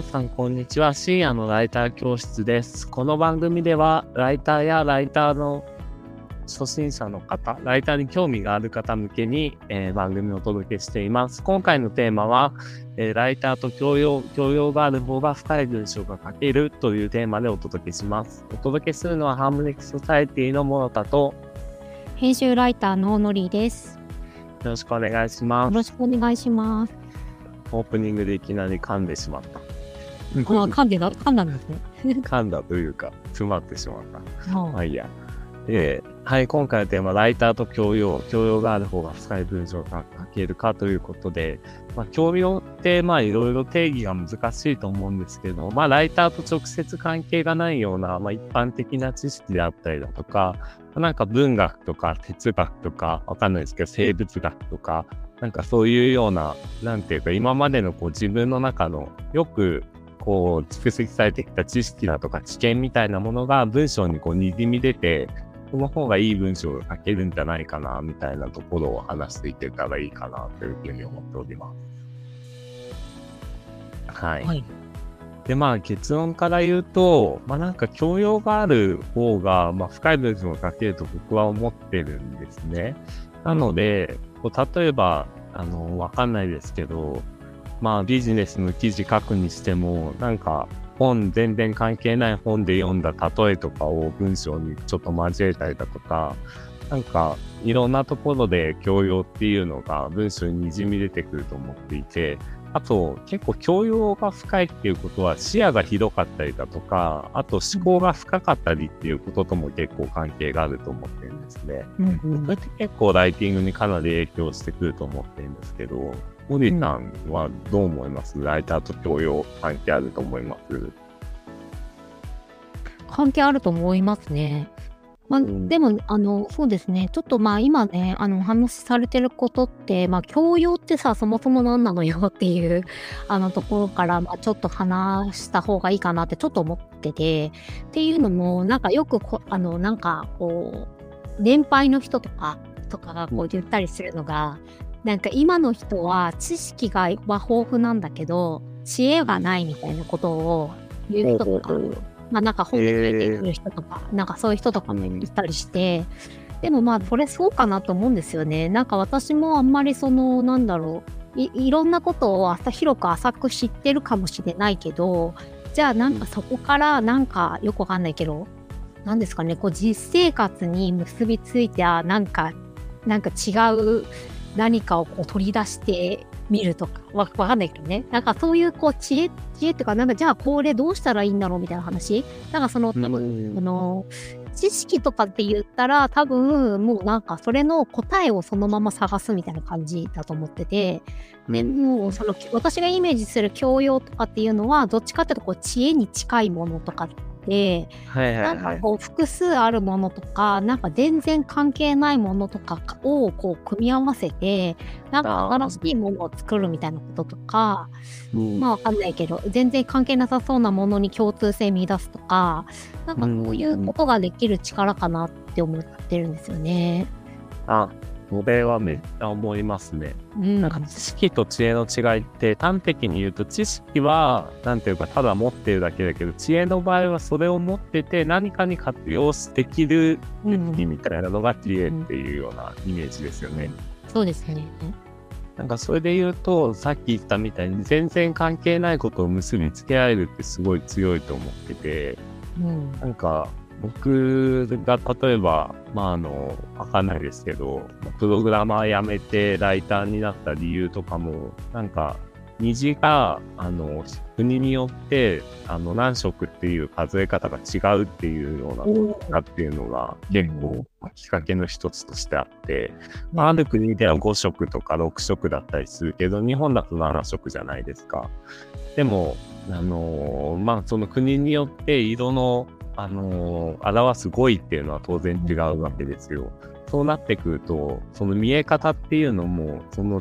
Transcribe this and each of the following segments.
皆さん、こんにちは。深夜のライター教室です。この番組では、ライターやライターの初心者の方、ライターに興味がある方向けに、えー、番組をお届けしています。今回のテーマは、えー、ライターと教養、教養がある方が深い文章が書けるというテーマでお届けします。お届けするのはハーモニックソサエティのモノタと、編集ライターのノリです。よろしくお願いします。よろしくお願いします。オープニングでいきなり噛んでしまった。あ噛んでた噛んだんですね。噛んだというか、詰まってしまった。まあいいや。えー、はい、今回のテーマ、ライターと教養、教養がある方が深い文章が書けるかということで、まあ、教養って、まあ、いろいろ定義が難しいと思うんですけど、まあ、ライターと直接関係がないような、まあ、一般的な知識であったりだとか、なんか文学とか哲学とか、わかんないですけど、生物学とか、なんかそういうような、なんていうか、今までのこう自分の中のよくこう蓄積されてきた知識だとか知見みたいなものが文章にこう滲み出て、その方がいい文章が書けるんじゃないかな、みたいなところを話していけたらいいかな、というふうに思っております。はい。はい、で、まあ結論から言うと、まあなんか教養がある方が、まあ深い文章を書けると僕は思ってるんですね。なので、こう例えば、あの、わかんないですけど、まあビジネスの記事書くにしても、なんか本、全然関係ない本で読んだ例えとかを文章にちょっと交えたりだとか、なんかいろんなところで教養っていうのが文章に滲み出てくると思っていて、あと結構教養が深いっていうことは視野が広かったりだとか、あと思考が深かったりっていうこととも結構関係があると思ってるんですね。うんうん、それって結構ライティングにかなり影響してくると思ってるんですけど、オリさんはどう思います、うん、ライターと教養関係あると思います？関係あると思いますね。まあ、でも、あの、そうですね。ちょっとまあ今ね、あの、お話しされてることって、まあ教養ってさ、そもそも何なのよっていう、あのところから、まあちょっと話した方がいいかなってちょっと思ってて、っていうのも、なんかよくこ、あの、なんかこう、年配の人とか、とかがこう言ったりするのが、なんか今の人は知識がは豊富なんだけど、知恵がないみたいなことを言う人とかまあなんか本で書いてくる人とか、なんかそういう人とかもいたりして、でもまあこれそうかなと思うんですよね。なんか私もあんまりその、なんだろう、いいろんなことを浅広く浅く知ってるかもしれないけど、じゃあなんかそこからなんかよくわかんないけど、なんですかね、こう実生活に結びついて、あ、なんか、なんか違う何かをこう取り出して見るとか、わかんないけどね。なんかそういうこう知恵、知恵っていうか、なんかじゃあこれどうしたらいいんだろうみたいな話。なんかその、あの、知識とかって言ったら多分もうなんかそれの答えをそのまま探すみたいな感じだと思ってて、ね、もうその私がイメージする教養とかっていうのはどっちかっていうとこう知恵に近いものとかて、はいはいはい、なんかこう複数あるものとかなんか全然関係ないものとかをこう組み合わせてなんか新しいものを作るみたいなこととか、うん、まあわかんないけど全然関係なさそうなものに共通性見出すとかなんかこういうことができる力かなって思ってるんですよね。あそれはめっちゃ思いますね。うん、なんか知識と知恵の違いって端的に言うと知識は何ていうかただ持ってるだけだけど知恵の場合はそれを持ってて何かに活用できるみたいなのが知恵っていうようなイメージですよね。うん、そうですね。なんかそれで言うとさっき言ったみたいに全然関係ないことを結びつけられるってすごい強いと思ってて、うん、なんか僕が例えば、まああの、わかんないですけど、プログラマー辞めてライターになった理由とかも、なんか、虹が、あの、国によって、あの、何色っていう数え方が違うっていうようなっていうのが、結構、きっかけの一つとしてあって、まあ、ある国では5色とか6色だったりするけど、日本だと7色じゃないですか。でも、あのまあ、その国によって色のあのー、表す語彙っていうのは当然違うわけですよ。そうなってくると、その見え方っていうのも、その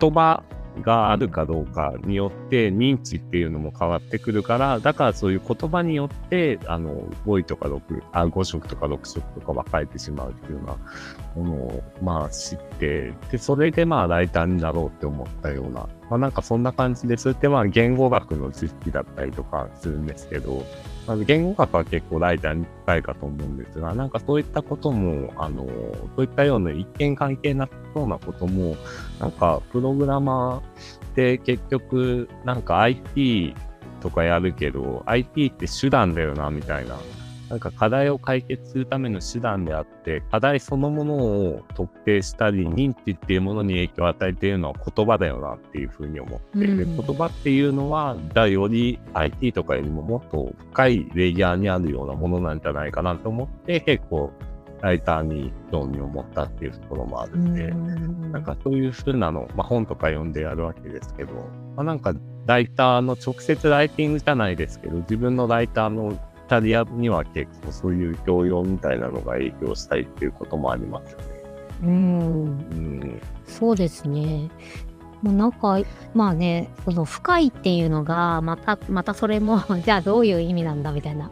言葉があるかどうかによって認知っていうのも変わってくるから、だからそういう言葉によって、あの、5位とか6、あ、5色とか6色とか分かれてしまうっていうようなものを、まあ知って、で、それでまあライターになろうって思ったような、まあなんかそんな感じで、それってまあ言語学の知識だったりとかするんですけど、まず、言語学は結構ライターに近いかと思うんですが、なんかそういったことも、あの、そういったような一見関係なさそうなことも、なんかプログラマーって結局、なんか IT とかやるけど、IT って手段だよな、みたいななんか課題を解決するための手段であって、課題そのものを特定したり、認知っていうものに影響を与えているのは言葉だよなっていうふうに思って、うん、で言葉っていうのは、じゃより IT とかよりももっと深いレイヤーにあるようなものなんじゃないかなと思って、結構ライターに興味を持ったっていうところもあるんで、うん、なんかそういうふうなの、まあ、本とか読んでやるわけですけど、まあ、なんかライターの直接ライティングじゃないですけど、自分のライターのタリアには結構そういう教養みたいなのが影響したいっていうこともありますよね。うん、うん、そうですね。もうなんか、まあね、その深いっていうのが、また、またそれも じゃあどういう意味なんだみたいな。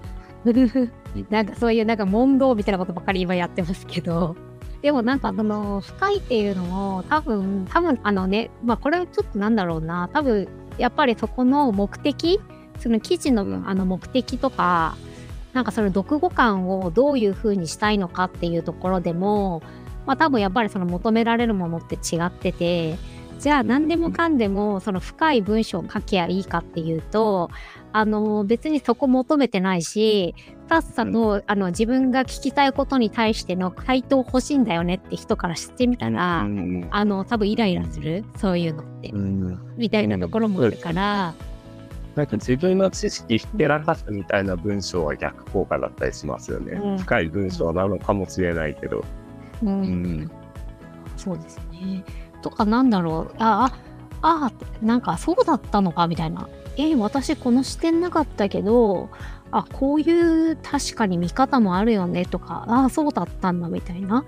なんかそういうなんか問答みたいなことばっかり今やってますけど。でもなんかその深いっていうのも多分、多分あのね、まあこれはちょっとなんだろうな、多分やっぱりそこの目的その記事のあの目的とか、なんかその読後感をどういうふうにしたいのかっていうところでも、まあ多分やっぱりその求められるものって違ってて、じゃあ何でもかんでもその深い文章を書けばいいかっていうと、あの別にそこ求めてないし、さっさとあの自分が聞きたいことに対しての回答欲しいんだよねって人から知ってみたら、あの多分イライラする、そういうのって、みたいなところもあるから、なんか自分の知識ひけらかすみたいな文章は逆効果だったりしますよね。うん、深い文章なのかもしれないけど。うん。うん、そうですね。とかなんだろう。ああ、ああ、なんかそうだったのかみたいな。え私この視点なかったけど、あ、こういう確かに見方もあるよねとか、ああ、そうだったんだみたいな。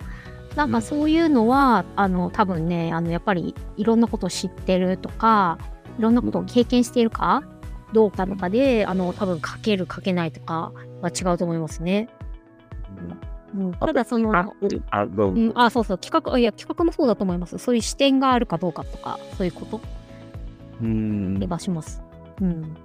なんかそういうのは、うん、あの、多分ね、あの、やっぱりいろんなことを知ってるとか、いろんなことを経験しているか、どうかとかで、あの、多分書ける、書けないとかは違うと思いますね。うん、ただその、あ、どううん、あ、そうそう、企画、いや、企画もそうだと思います。そういう視点があるかどうかとか、そういうことうん。ではします。うん。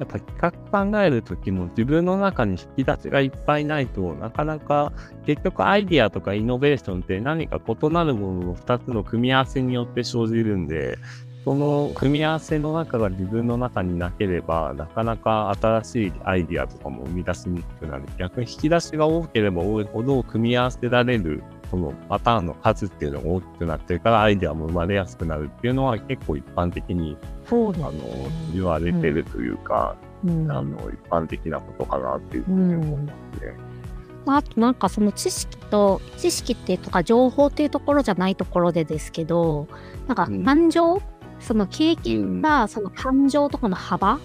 やっぱ企画考えるときも自分の中に引き出しがいっぱいないとなかなか結局アイディアとかイノベーションって何か異なるものの2つの組み合わせによって生じるんでその組み合わせの中が自分の中になければ、なかなか新しいアイディアとかも生み出しにくくなる。逆に引き出しが多ければ多いほど組み合わせられる、そのパターンの数っていうのが大きくなってるから、アイディアも生まれやすくなるっていうのは結構一般的に、そうあの言われてるというか、うん、あの一般的なことかなっていうふうに思いますね。まあ、あとなんかその知識と知識ってとか情報っていうところじゃないところでですけどなんか感情、その経験が、その感情とかの幅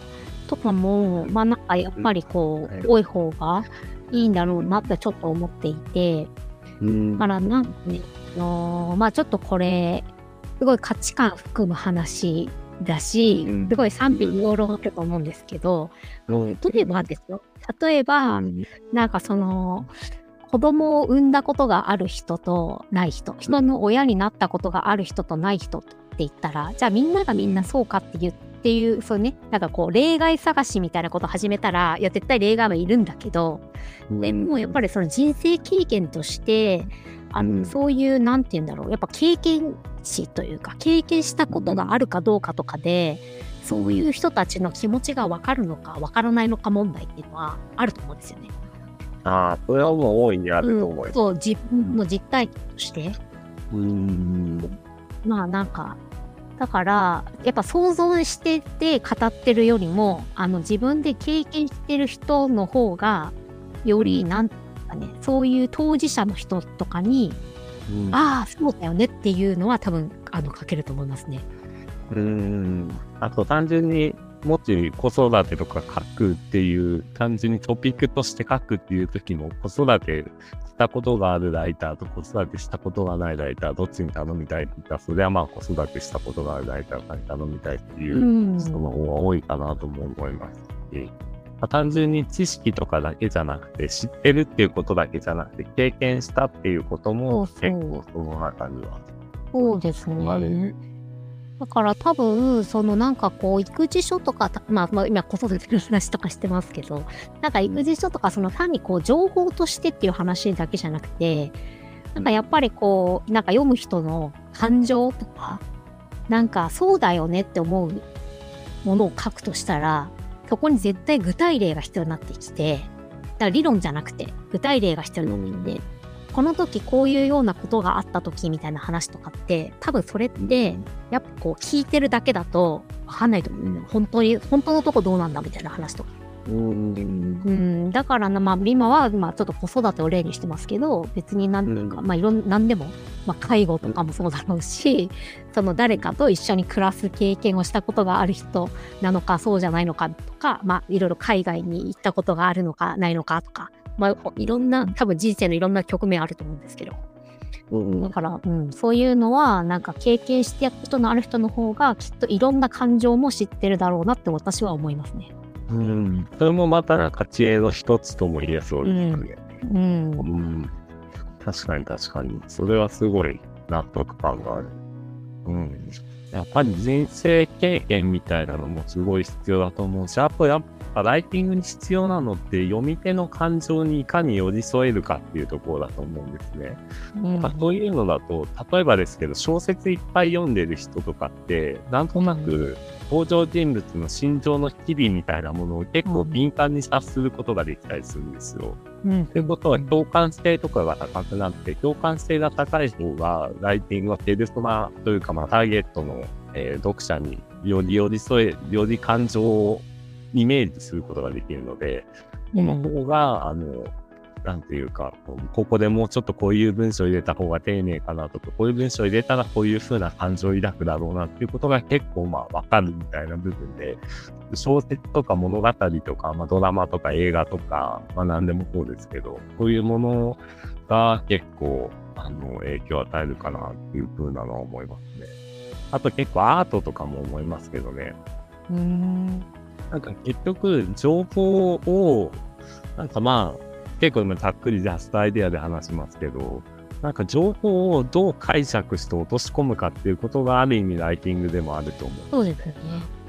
とかも、まあなんかやっぱりこう、多い方がいいんだろうなってちょっと思っていて、だからなんかね、あのー、まあちょっとこれ、すごい価値観含む話だし、すごい賛否両論あると思うんですけど、例えばですよ、例えば、なんかその、子供を産んだことがある人とない人、人の親になったことがある人とない人言ったら、じゃあみんながみんなそうかって言っていう、そうね、なんかこう、例外探しみたいなこと始めたら、いや、絶対例外はいるんだけど、でもやっぱりその人生経験として、あの、うん、そういう、なんて言うんだろう、やっぱ経験値というか、経験したことがあるかどうかとかで、そういう人たちの気持ちが分かるのか分からないのか問題っていうのはあると思うんですよね。ああ、それはもう大いにあると思います。うん、そう、自分の実体験として。うん。まあなんか、だから、やっぱ想像してて語ってるよりも、あの自分で経験してる人の方が、より、なんかね、そういう当事者の人とかに、うん、ああ、そうだよねっていうのは多分、あの、書けると思いますね。うん。あと単純に、もし子育てとか書くっていう、単純にトピックとして書くっていう時も子育てしったことがあるライターと子育てしたことがないライター、どっちに頼みたいって言ったら、それはまあ子育てしたことがあるライターに頼みたいっていう人の方が多いかなとも思いますし、まあ、単純に知識とかだけじゃなくて、知ってるっていうことだけじゃなくて、経験したっていうことも結構その中には。そうですね。だから多分、そのなんかこう、育児書とか、まあ、まあ、今子育ての話とかしてますけど、なんか育児書とか、その単にこう、情報としてっていう話だけじゃなくて、なんかやっぱりこう、なんか読む人の感情とか、なんかそうだよねって思うものを書くとしたら、そこに絶対具体例が必要になってきて、だから理論じゃなくて具体例が必要になってきて、この時こういうようなことがあった時みたいな話とかって多分それってやっぱこう聞いてるだけだと分かんないと思う、ね、本当に本当のとこどうなんだみたいな話とか。うん、だからな、まあ、今は、まあ、ちょっと子育てを例にしてますけど別に何ていうか、まあ、いろん何でも、まあ、介護とかもそうだろうしその誰かと一緒に暮らす経験をしたことがある人なのかそうじゃないのかとか、まあ、いろいろ海外に行ったことがあるのかないのかとかまあ、いろんな、多分人生のいろんな局面あると思うんですけど。うん、だから、うん、そういうのは、なんか経験してやったことのある人の方が、きっといろんな感情も知ってるだろうなって私は思いますね。うん、それもまたなんか知恵の一つとも言えそうですね。うん。うん、うん、確かに確かに。それはすごい納得感がある。うん。やっぱり人生経験みたいなのもすごい必要だと思うし、あとやっぱライティングに必要なのって読み手の感情にいかに寄り添えるかっていうところだと思うんですね。うん、そういうのだと、例えばですけど、小説いっぱい読んでる人とかって、なんとなく登場人物の心情の機微みたいなものを結構敏感に察することができたりするんですよ。うん、ということは共感性とかが高くなって、共感性が高い方が、ライティングはペルソナというか、まあ、ターゲットの、えー、読者により寄り添え、より感情をイメージすることができるので、この方が、あの、なんていうか、ここでもうちょっとこういう文章を入れた方が丁寧かなとか、こういう文章を入れたらこういう風な感情を抱くだろうなっていうことが結構まあわかるみたいな部分で、小説とか物語とか、まあ、ドラマとか映画とか、まあ何でもそうですけど、こういうものが結構あの影響を与えるかなっていう風なのは思いますね。あと結構アートとかも思いますけどね。うんなんか結局、情報を、なんかまあ、結構今ざっくりジャストアイデアで話しますけど、なんか情報をどう解釈して落とし込むかっていうことがある意味ライティングでもあると思う。そうですよね。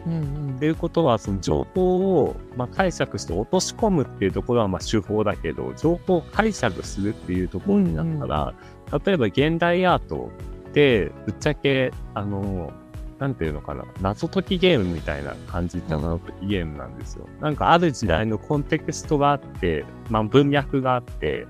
うんうん、っていうことは、その情報を、まあ、解釈して落とし込むっていうところはまあ手法だけど、情報を解釈するっていうところになったら、うんうん、例えば現代アートって、ぶっちゃけ、あの、なんていうのかな、謎解きゲームみたいな感じの謎解きゲームなんですよ。なんかある時代のコンテクストがあって、まあ文脈があって、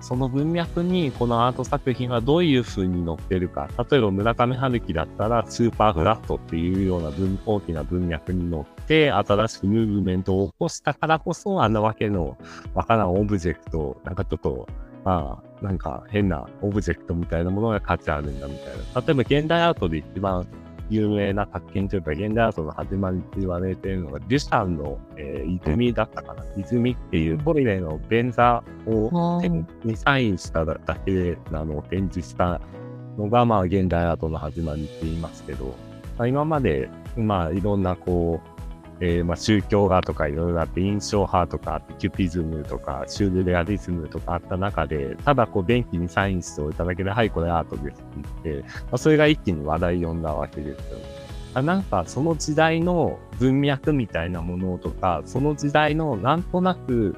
その文脈にこのアート作品がどういう風に載ってるか。例えば村上春樹だったらスーパーフラットっていうような文大きな文脈に乗って新しくムーブメントを起こしたからこそあんなわけのわからんオブジェクト、なんかちょっとまあ、なんか変なオブジェクトみたいなものが価値あるんだみたいな。例えば現代アートで一番有名な発見というか、現代アートの始まりって言われているのが、デュシャンの、えー、泉だったかな。泉っていうポリレの便座をにサインしただけで、あの展示したのが、まあ、現代アートの始まりって言いますけど、まあ、今まで、まあ、いろんなこう、えー、まあ宗教画とかいろいろあって、印象派とか、キュピズムとか、シュールレアリズムとかあった中で、ただこう便器にサインしておいただけで、はい、これアートですって言って、まあ、それが一気に話題を呼んだわけですよね。あなんかその時代の文脈みたいなものとか、その時代のなんとなく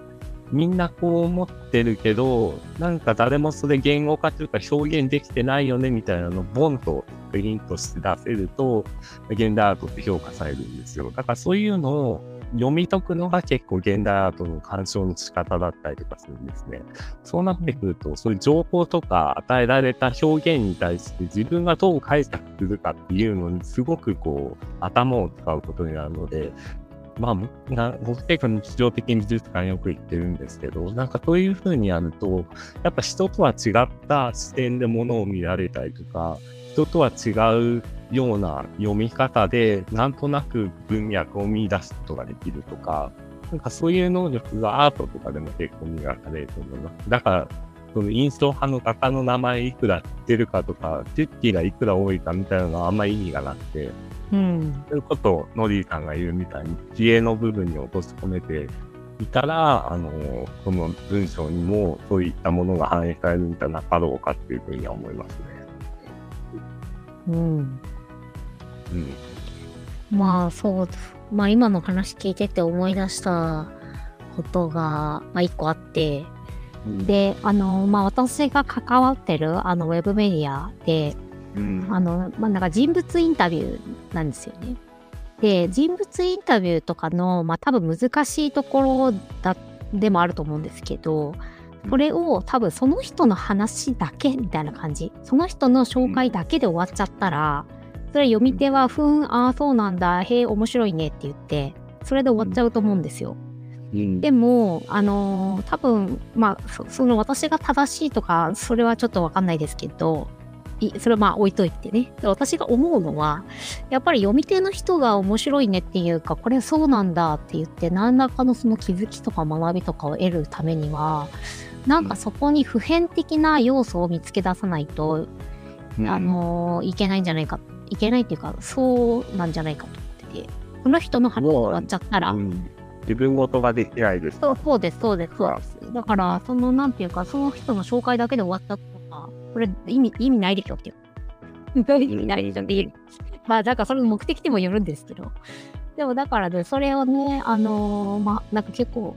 みんなこう思ってるけど、なんか誰もそれ言語化というか表現できてないよねみたいなのをボンとプリントして出せると、現代アートって評価されるんですよ。だからそういうのを読み解くのが結構現代アートの鑑賞の仕方だったりとかするんですね。そうなってくると、そういう情報とか与えられた表現に対して自分がどう解釈するかっていうのにすごくこう頭を使うことになるので、まあ、な僕結構日常的に美術館よく行ってるんですけど、なんかそういうふうにやると、やっぱ人とは違った視点で物を見られたりとか、人とは違うような読み方で、なんとなく文脈を見出すことができるとか、なんかそういう能力がアートとかでも結構磨かれると思います。だから、その印象派の画家の名前いくら知ってるかとか、知識がいくら多いかみたいなのはあんまり意味がなくて、うん。そういうことをノリーさんが言うみたいに、知恵の部分に落とし込めていたら、あの、その文章にもそういったものが反映されるんじゃなかろうかっていうふうには思いますね。うん。うん。まあそう、まあ今の話聞いてて思い出したことが、まあ一個あって、で、あの、まあ私が関わってるあのウェブメディアで、うん。あの、まあなんか人物インタビューなんですよね。で、人物インタビューとかの、まあ多分難しいところだ、でもあると思うんですけど、これを多分その人の話だけみたいな感じ。その人の紹介だけで終わっちゃったら、それ読み手は、ふん、ああ、そうなんだ、へえ、面白いねって言って、それで終わっちゃうと思うんですよ。うん。でも、あのー多分、まあ、そその私が正しいとか、それはちょっとわかんないですけど、いそれはまあ置いといてね。で私が思うのは、やっぱり読み手の人が面白いねっていうか、これそうなんだって言って、何らかのその気づきとか学びとかを得るためには、なんかそこに普遍的な要素を見つけ出さないと、うんあ、のーいけないんじゃないか、いけないっていうか、そうなんじゃないかと思ってて、その人の話が終わっちゃったら、うん自分ごとができないです。そうそうです、そうです、そうです。だから、その、なんていうか、その人の紹介だけで終わったとか、これ意味、意味ないでしょっていう。意味ないでしょって言う。まあ、だからそれの目的にもよるんですけど。でも、だからね、それをね、あのーまあ、なんか結構、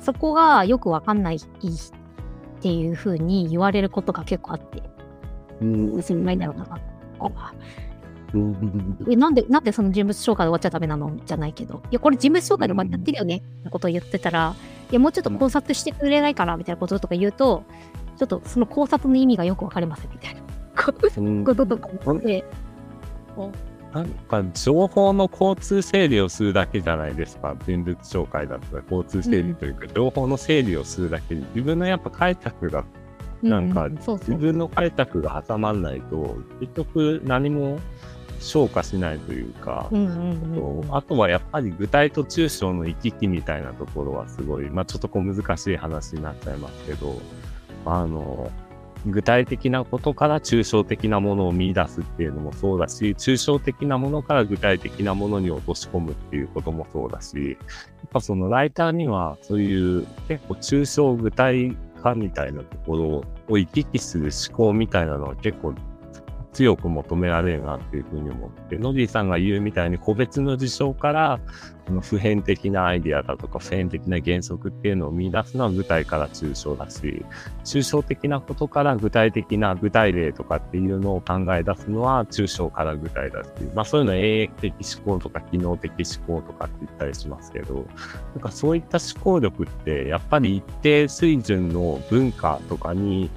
そこがよくわかんないっていうふうに言われることが結構あって、うん。別にないんだろうな。あうん。え、なんで、なんでその人物紹介で終わっちゃダメなの？じゃないけど、いや、これ人物紹介で終わっちゃってるよね、みたいなことを言ってたら、いや、もうちょっと考察してくれないかな、みたいなこととか言うと、ちょっとその考察の意味がよくわかりません、みたいな。ことうん。こととか言って、なんか情報の交通整理をするだけじゃないですか。人物紹介だったら交通整理というか、情報の整理をするだけで、自分のやっぱ解釈が、なんか。自分の解釈が挟まらないと、結局何も消化しないというか、うんうんうん。あとはやっぱり具体と抽象の行き来みたいなところはすごい、まあちょっとこう難しい話になっちゃいますけど、あの、具体的なことから抽象的なものを見出すっていうのもそうだし、抽象的なものから具体的なものに落とし込むっていうこともそうだし、やっぱそのライターにはそういう結構抽象具体化みたいなところを行き来する思考みたいなのは結構強く求められるなっていうふうに思って、ノディさんが言うみたいに個別の事象から、この普遍的なアイディアだとか普遍的な原則っていうのを見出すのは具体から抽象だし、抽象的なことから具体的な具体例とかっていうのを考え出すのは抽象から具体だし、まあそういうのは永遠的思考とか機能的思考とかって言ったりしますけど、なんかそういった思考力ってやっぱり一定水準の文化とかに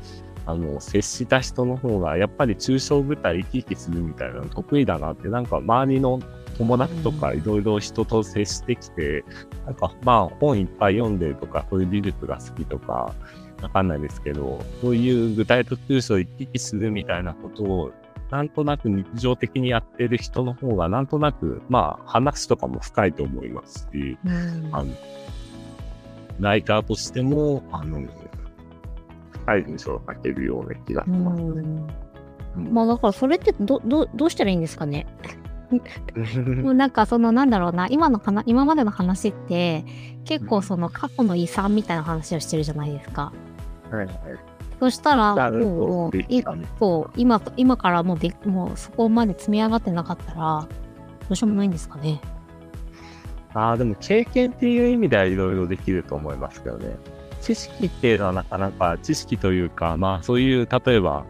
あの、接した人の方が、やっぱり抽象具体生き生きするみたいなの得意だなって、なんか周りの友達とかいろいろ人と接してきて、なんかまあ本いっぱい読んでるとか、そういう技術が好きとか、わかんないですけど、そういう具体と抽象生き生きするみたいなことを、なんとなく日常的にやってる人の方が、なんとなく、まあ話とかも深いと思いますし、うん。あの、ライターとしても、あの、深い文章を書けるような気がします。うんまあだからそれってどどどうしたらいいんですかね？もうなんかそのなんだろうな今の話今までの話って結構その過去の遺産みたいな話をしてるじゃないですか。はいはいそしたらもういできたねそう今今からもうでもうそこまで積み上がってなかったらどうしようもないんですかね？ああ、でも経験っていう意味ではいろいろできると思いますけどね。知識っていうのはなかなか知識というか、まあそういう、例えば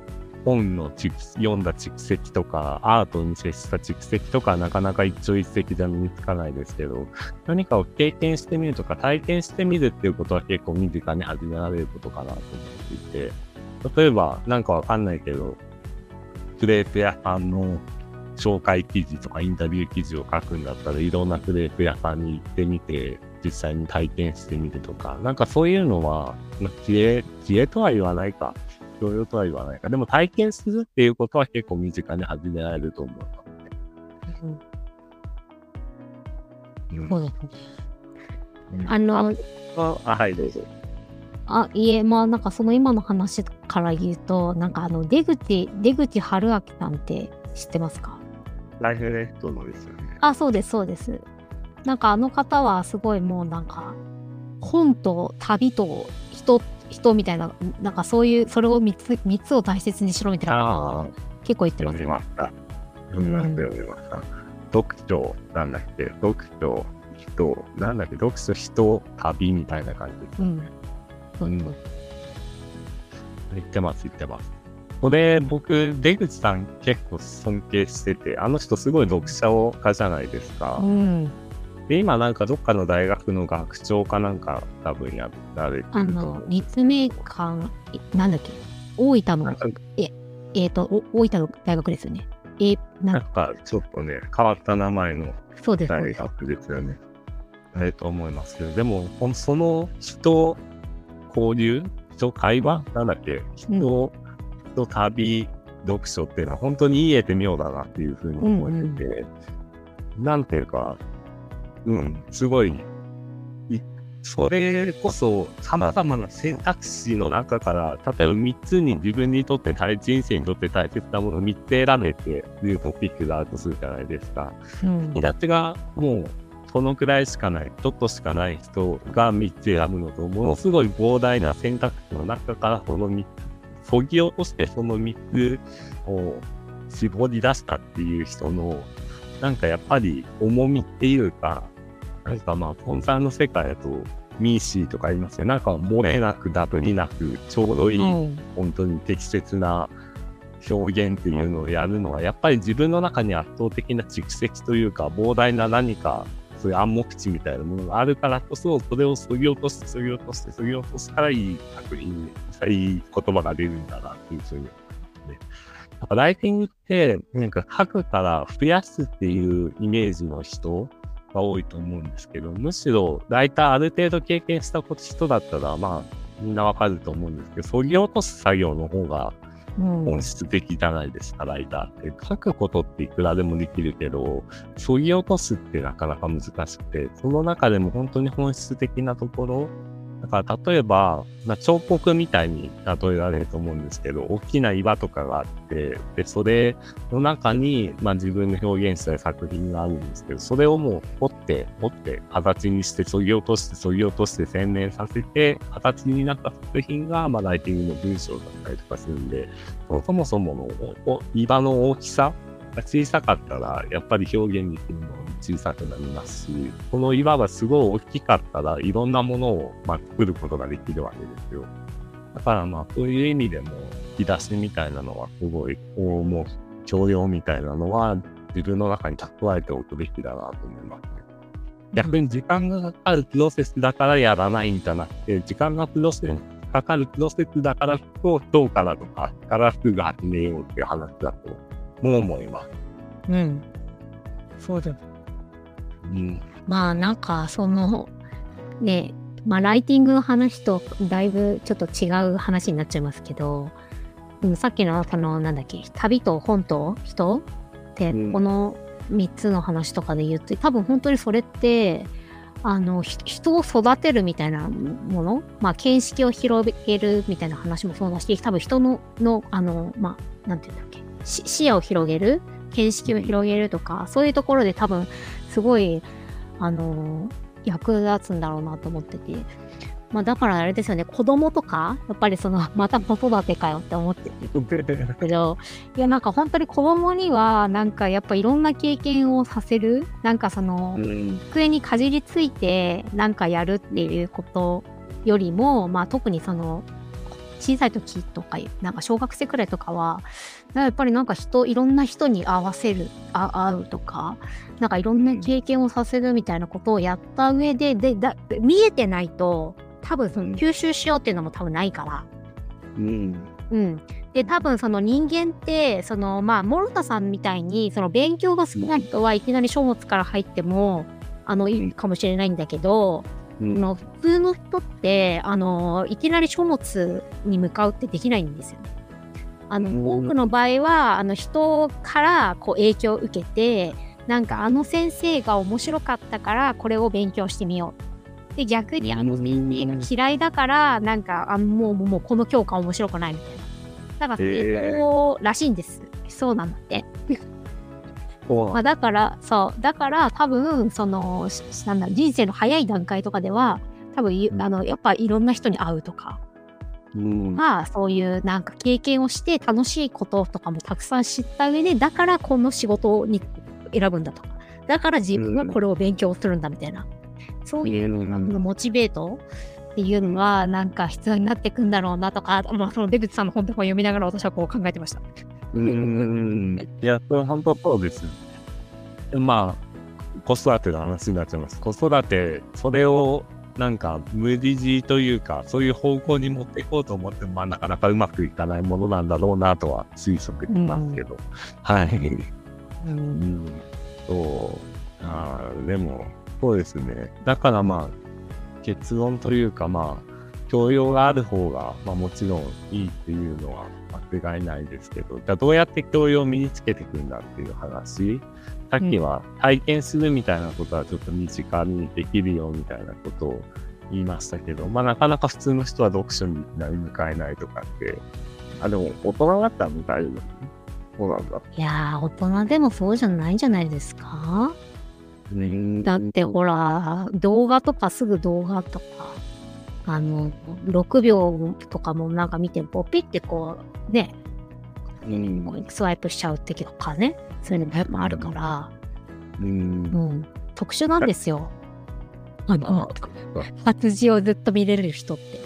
本の読んだ蓄積とか、アートに接した蓄積とかなかなか一朝一夕じゃ身につかないですけど、何かを経験してみるとか体験してみるっていうことは結構身近に始められることかなと思っていて、例えばなんかわかんないけど、クレープ屋さんの紹介記事とかインタビュー記事を書くんだったらいろんなクレープ屋さんに行ってみて、実際に体験してみるとか、なんかそういうのは、まあ知恵、知恵とは言わないか、教養とは言わないか、でも体験するっていうことは結構身近に始められると思うので。うんそうですね。あのあ、はい、どうぞ。あ、いえ、まあなんかその今の話から言うと、なんかあの出口、出口春明さんって知ってますか？ライフレッドのですよね。あ、そうです、そうです。なんかあの方はすごいもうなんか、本と旅と人、人みたいな、なんかそういう、それを3つ、三つを大切にしろみたいな結構言ってます。読みました。読みました、読みました。読書、なんだっけ、読書、人、なんだっけ、読書、人、旅みた。いな感じです。うん。そううんそう言ってます、言ってます。これ、僕、出口さん結構尊敬してて、あの人すごい読者家じゃないですか。うん。で、今なんかどっかの大学の学長かなんか多分やられてるとあの、立命館、いなんだっけ、大分のなん、かえっ、と、お大分の大学ですよね。えななんかちょっとね、変わった名前の。大学ですよね。えと思いますけど、でも、その人、交流、人、会話？なんだっけ？人、人、旅、読書っていうのは本当に言えて妙だなっていうふうに思ってて、なんていうか、うん、すごい、いそれこそ様々な選択肢の中から、例えば3つに自分にとって大、人生にとって大切なものを3つ選べていうトピックがあるとするじゃないですか。うん友達がもうそのくらいしかない、ちょっとしかない人が3つ選ぶのと、ものすごい膨大な選択肢の中からその3つ、そぎ落としてその3つを絞り出したっていう人の、なんかやっぱり重みっていうか、なんかまあ、コンサーの世界だと、ミーシーとか言いますよ。なんか漏れなくダブになく、ちょうどいいうん本当に適切な表現っていうのをやるのは、やっぱり自分の中に圧倒的な蓄積というか、膨大な何か、そういう暗黙知みたいなものがあるからこそ、それを削ぎ落として、削ぎ落として、削ぎ落としたらいい作品に、いい言葉が出るんだなっていうふうに思ってね。やっぱライティングって、なんか書くから増やすっていうイメージの人が多いと思うんですけど、むしろ、ライターある程度経験した人だったら、まあ、みんなわかると思うんですけど、削ぎ落とす作業の方がうん本質的じゃないですか、ライターって。書くことっていくらでもできるけど、削ぎ落とすってなかなか難しくて、その中でも本当に本質的なところ、だから例えば、まあ、彫刻みたいに例えられると思うんですけど、大きな岩とかがあって、で、それの中に、まあ自分の表現したい作品があるんですけど、それをもう掘って、掘って、形にして、削ぎ落として、削ぎ落として、洗練させて、形になった作品が、まあライティングの文章だったりとかするんで、そもそもの岩の大きさが小さかったら、やっぱり表現できるのも小さくなりますし、この岩がすごい大きかったらいろんなものを、まあ、作ることができるわけですよ。だからまあ、そういう意味でも、引き出しみたいなのはすごい、こう、もう、教養みたいなのは自分の中に蓄えておくべきだなと思いますね。逆に時間がかかるプロセスだからやらないんじゃなくて、時間がプロセス、かかるプロセスだからこそ、今日からとか、からすぐ始めようっていう話だと、もう思います。うん。そうだ。うん。まあなんかそのねまあライティングの話とだいぶちょっと違う話になっちゃいますけど、うん、さっきのそのなんだっけ旅と本と人？ってうん。この3つの話とかで言って多分本当にそれってあのひ人を育てるみたいなもの？まあ見識を広げるみたいな話もそうだし多分人ののあのまあなんていうんだっけ？し視野を広げる？見識を広げるとかそういうところで多分すごいあの役立つんだろうなと思ってて。まあだからあれですよね、子供とか、やっぱりその、また子育てかよって思ってるけど、いやなんか本当に子供には、なんかやっぱいろんな経験をさせる、なんかその、うん。机にかじりついてなんかやるっていうことよりも、まあ、特にその小さい時とかなんか小学生くらいとかはやっぱりなんか人いろんな人に合わせるあ会うとかなんかいろんな経験をさせるみたいなことをやった上ででだ見えてないと多分その吸収しようっていうのも多分ないから。うん。うん、で多分その人間ってそのまあ諸田さんみたいにその勉強が好きな人はいきなり書物から入ってもあのいいかもしれないんだけど、うんあの普通の人ってあのいきなり書物に向かうってできないんですよね。あのうん多くの場合はあの人からこう影響を受けてなんかあの先生が面白かったからこれを勉強してみようで、逆にあの民営が嫌いだから、なんか、あもう、もうこの教科面白くないみたいな。だから、へーそうらしいんです。そうなんだって。まあ、だから、そう、だから多分、その、しなんだろう、人生の早い段階とかでは、多分い、うん。あの、やっぱいろんな人に会うとか、うん。まあ、そういうなんか経験をして楽しいこととかもたくさん知った上で、だからこの仕事に選ぶんだとか、だから自分はこれを勉強するんだみたいな、そういうあのモチベートっていうのはなんか必要になってくんだろうなとか、まあ、その出口さんの本とかを読みながら私はこう考えてました。うん。いや、それ本当そうです。まあ、子育ての話になっちゃいます。子育て、それをなんか無理強いというか、そういう方向に持っていこうと思っても、まあなかなかうまくいかないものなんだろうなとは推測できますけど。はい。うん。そう。あーでも、そうですね。だからまあ、結論というかまあ、教養がある方が、まあもちろんいいっていうのは間違いないですけど、じゃあどうやって教養を身につけていくんだっていう話。さっきは体験するみたいなことはちょっと身近にできるよみたいなことを言いましたけど、まあなかなか普通の人は読書に何向かえないとかって、あ、でも大人だったら向かえるのそうなんだ。いやー、大人でもそうじゃないんじゃないですか？だってほら、動画とかすぐ動画とか、あの、6秒とかもなんか見て、ポピってこう、ね、うん。こうスワイプしちゃうっていうかね、そういうのもやっぱあるから、うん。うん、特殊なんですよ。ああの、活字をずっと見れる人って。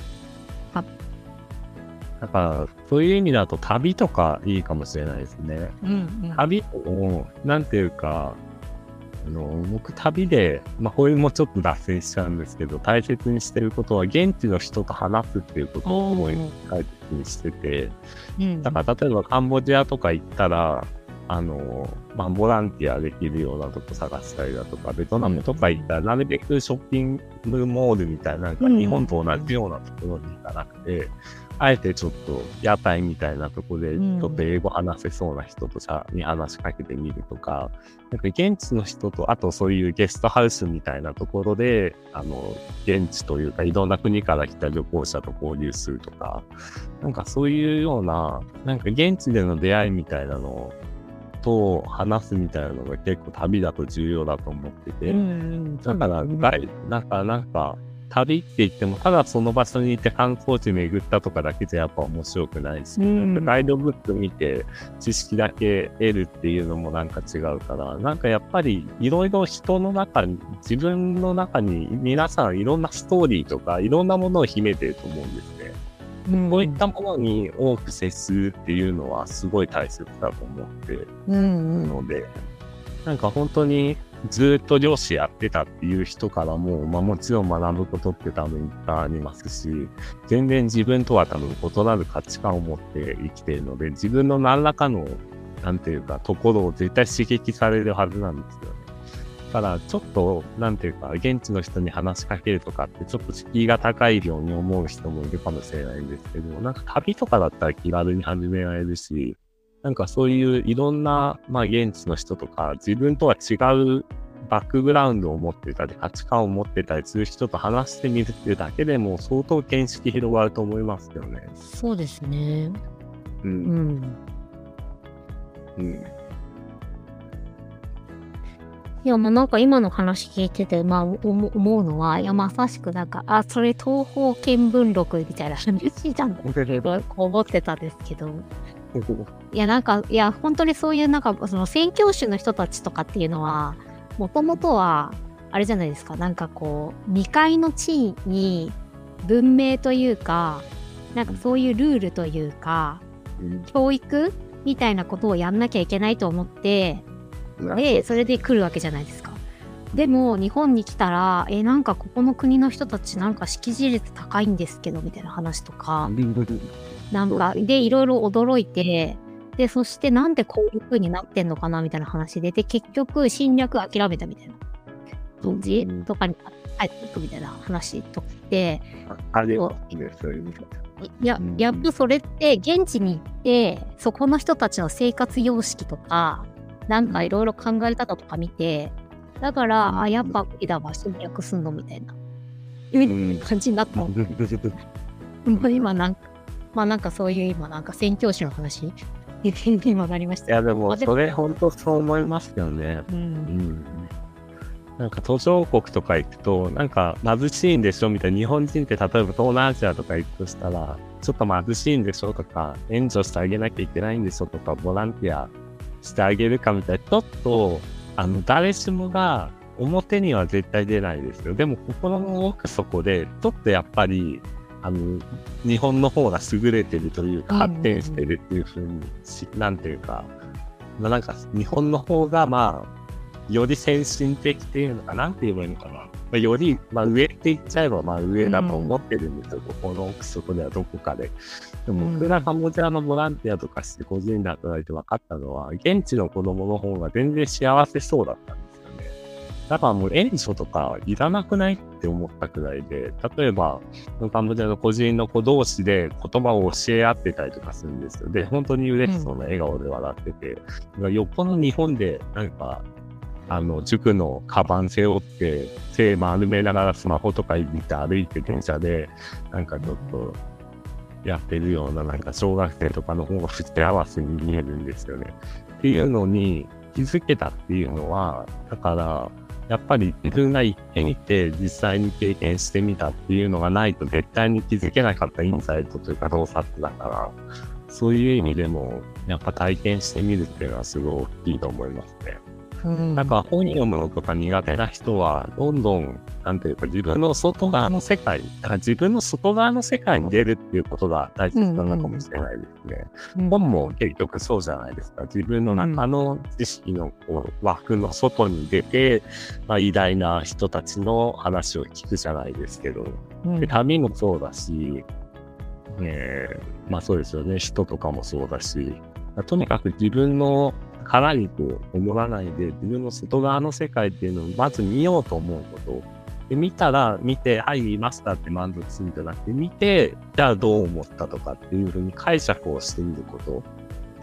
だから、そういう意味だと旅とかいいかもしれないですね。うん、旅を、なんていうか、あの、僕旅で、まあ、これもちょっと脱線しちゃうんですけど、大切にしてることは、現地の人と話すっていうことをすごい大切にしてて、うん。だから、例えばカンボジアとか行ったら、あの、まあ、ボランティアできるようなとこ探したりだとか、ベトナムとか行ったら、なるべくショッピングモールみたいな、なんかうん。日本と同じようなところに行かなくて、あえてちょっと屋台みたいなとこで、ちうん。ょっと英語話せそうな人とさ、に話しかけてみるとか、なんか現地の人と、あとそういうゲストハウスみたいなところで、あの、現地というか、いろんな国から来た旅行者と交流するとか、なんかそういうような、なんか現地での出会いみたいなのと話すみたいなのが結構旅だと重要だと思ってて、うん、だから、なんか、なんか、旅って言っても、ただその場所にいて観光地巡ったとかだけじゃやっぱ面白くないし、うん。ガイドブック見て知識だけ得るっていうのもなんか違うから、なんかやっぱりいろいろ人の中に、自分の中に皆さんいろんなストーリーとかいろんなものを秘めてると思うんですね。うん。こういったものに多く接するっていうのはすごい大切だと思ってうんうん。ので、なんか本当にずっと漁師やってたっていう人からも、まあもちろん学ぶことって多分いっぱいありますし、全然自分とは多分異なる価値観を持って生きているので、自分の何らかの、なんていうか、ところを絶対刺激されるはずなんですよね。だから、ちょっと、なんていうか、現地の人に話しかけるとかって、ちょっと敷居が高いように思う人もいるかもしれないんですけど、なんか旅とかだったら気軽に始められるし、なんかそういういろんな、まあ現地の人とか、自分とは違うバックグラウンドを持ってたり、価値観を持ってたりする人と話してみるっていうだけでも相当見識広がると思いますけどね。そうですね。う。うんん。うん。いや、もうなんか今の話聞いてて、まあ思思うのは、いや、まさしくなんか、あ、それ東方見聞録みたいな話じゃん って思ってたんですけど、いや、なんか、いや、本当にそういうなんか、その宣教師の人たちとかっていうのは、もともとは、あれじゃないですか、なんかこう、未開の地に文明というか、なんかそういうルールというか、教育みたいなことをやんなきゃいけないと思って、で、それで来るわけじゃないですか。でも、日本に来たら、え、なんかここの国の人たちなんか識字率高いんですけど、みたいな話とか、なんか、で、いろいろ驚いて、で、そしてなんでこういう風になってんのかなみたいな話で、で、結局侵略諦めたみたいな感じうんとかに帰っていくみたいな話とかって、あれはね、そうい。いやうん、やっぱそれって現地に行って、そこの人たちの生活様式とか、なんかいろいろ考え方とか見て、だから、あ、やっぱ無理だわ、侵略すんのみたいな。いな感じになった。もう今なんか、まあなんかそういう今なんか宣教師の話？に今なりました。いや、でも、それ本当そう思いますよね。う。うんん。なんか途上国とか行くと、なんか貧しいんでしょみたいな、日本人って例えば東南アジアとか行くとしたら、ちょっと貧しいんでしょとか、援助してあげなきゃいけないんでしょとか、ボランティアしてあげるかみたいな、ちょっと、あの、誰しもが表には絶対出ないですよ。でも心の奥底で、ちょっとやっぱり、あの、日本の方が優れてるというか、うん発展してるっていうふうにし、なんていうか、まあなんか日本の方がまあ、より先進的っていうのかなんて言えばいいのかな。まあ、より、まあ上って言っちゃえばまあ上だと思ってるんですよ。この奥底ではどこかで。でもうん僕がカンボジアのボランティアとかして個人で働いて分かったのは、現地の子供の方が全然幸せそうだったん。だからもう援助とかいらなくないって思ったくらいで、例えば、カンボジアの個人の子同士で言葉を教え合ってたりとかするんですよ。で、本当に嬉しそうな笑顔で笑ってて、だからよっぽど日本でなんか、あの、塾のカバン背負って、手丸めながらスマホとか見て歩いて電車で、なんかちょっと、やってるような、なんか小学生とかの方が不幸せに見えるんですよね。っていうのに気づけたっていうのは、だから、やっぱり自分が行ってみて、実際に経験してみたっていうのがないと絶対に気づけなかったインサイトというか洞察だから、そういう意味でも、やっぱ体験してみるっていうのはすごい大きいと思いますね。うん。なんか本読むのとか苦手な人は、どんどん、なんていうか自分の外側の世界、自分の外側の世界に出るっていうことが大切なのかもしれないですね。うん。本も結局そうじゃないですか。自分の中の知識のこう枠の外に出て、まあ、偉大な人たちの話を聞くじゃないですけど、うん。で旅もそうだし、えーまあそうですよね、人とかもそうだし、とにかく自分の殻にこう思わないで、自分の外側の世界っていうのをまず見ようと思うこと。で見たら、見て、はい、見ましたって満足するんじゃなくて、見て、じゃあどう思ったとかっていうふうに解釈をしてみること。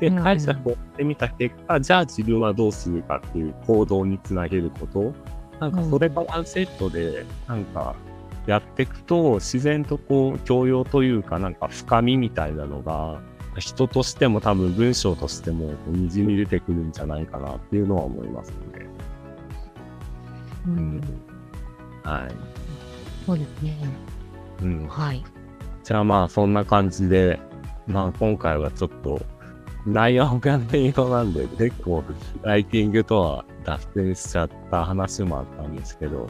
で、うんうん解釈をしてみた結果、じゃあ自分はどうするかっていう行動につなげること。なんかそれがワンセットで、なんか、やっていくと、自然とこう、教養というか、なんか深みみたいなのが、人としても多分文章としても、にじみ出てくるんじゃないかなっていうのは思いますね。ううんん。はい。そうですね。うん。はい。じゃあまあ、そんな感じで、まあ今回はちょっと、内容がメイドなんで、結構、ライティングとは脱線しちゃった話もあったんですけど、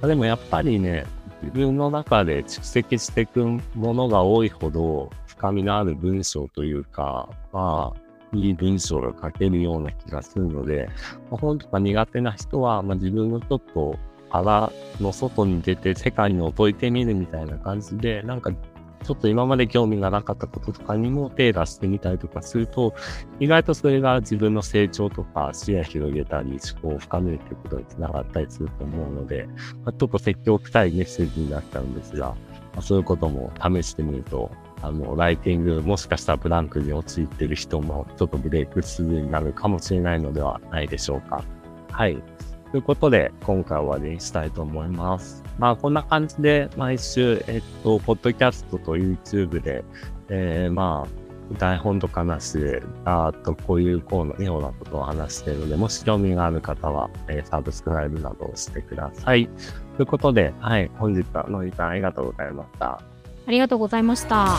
まあでもやっぱりね、自分の中で蓄積していくものが多いほど、深みのある文章というか、まあ、いい文章が書けるような気がするので、まあ、本とか苦手な人は、まあ、自分のちょっと腹の外に出て世界に覗いてみるみたいな感じで、なんかちょっと今まで興味がなかったこととかにも手出してみたりとかすると、意外とそれが自分の成長とか視野広げたり、思考を深めるということにつながったりすると思うので、まあ、ちょっと説教臭いメッセージになっちゃうんですが、まあ、そういうことも試してみると、あの、ライティング、もしかしたらブランクに陥っている人も、ちょっとブレイクスルーになるかもしれないのではないでしょうか。はい。ということで、今回は終わりにしたいと思います。まあ、こんな感じで、毎週、えっと、ポッドキャストと YouTube で、えー、まあ、台本とかなしで、あっと、こういうこうようなことを話しているので、もし興味がある方は、えーサブスクライブなどをしてください。ということで、はい、本日はのりさんありがとうございました。ありがとうございました。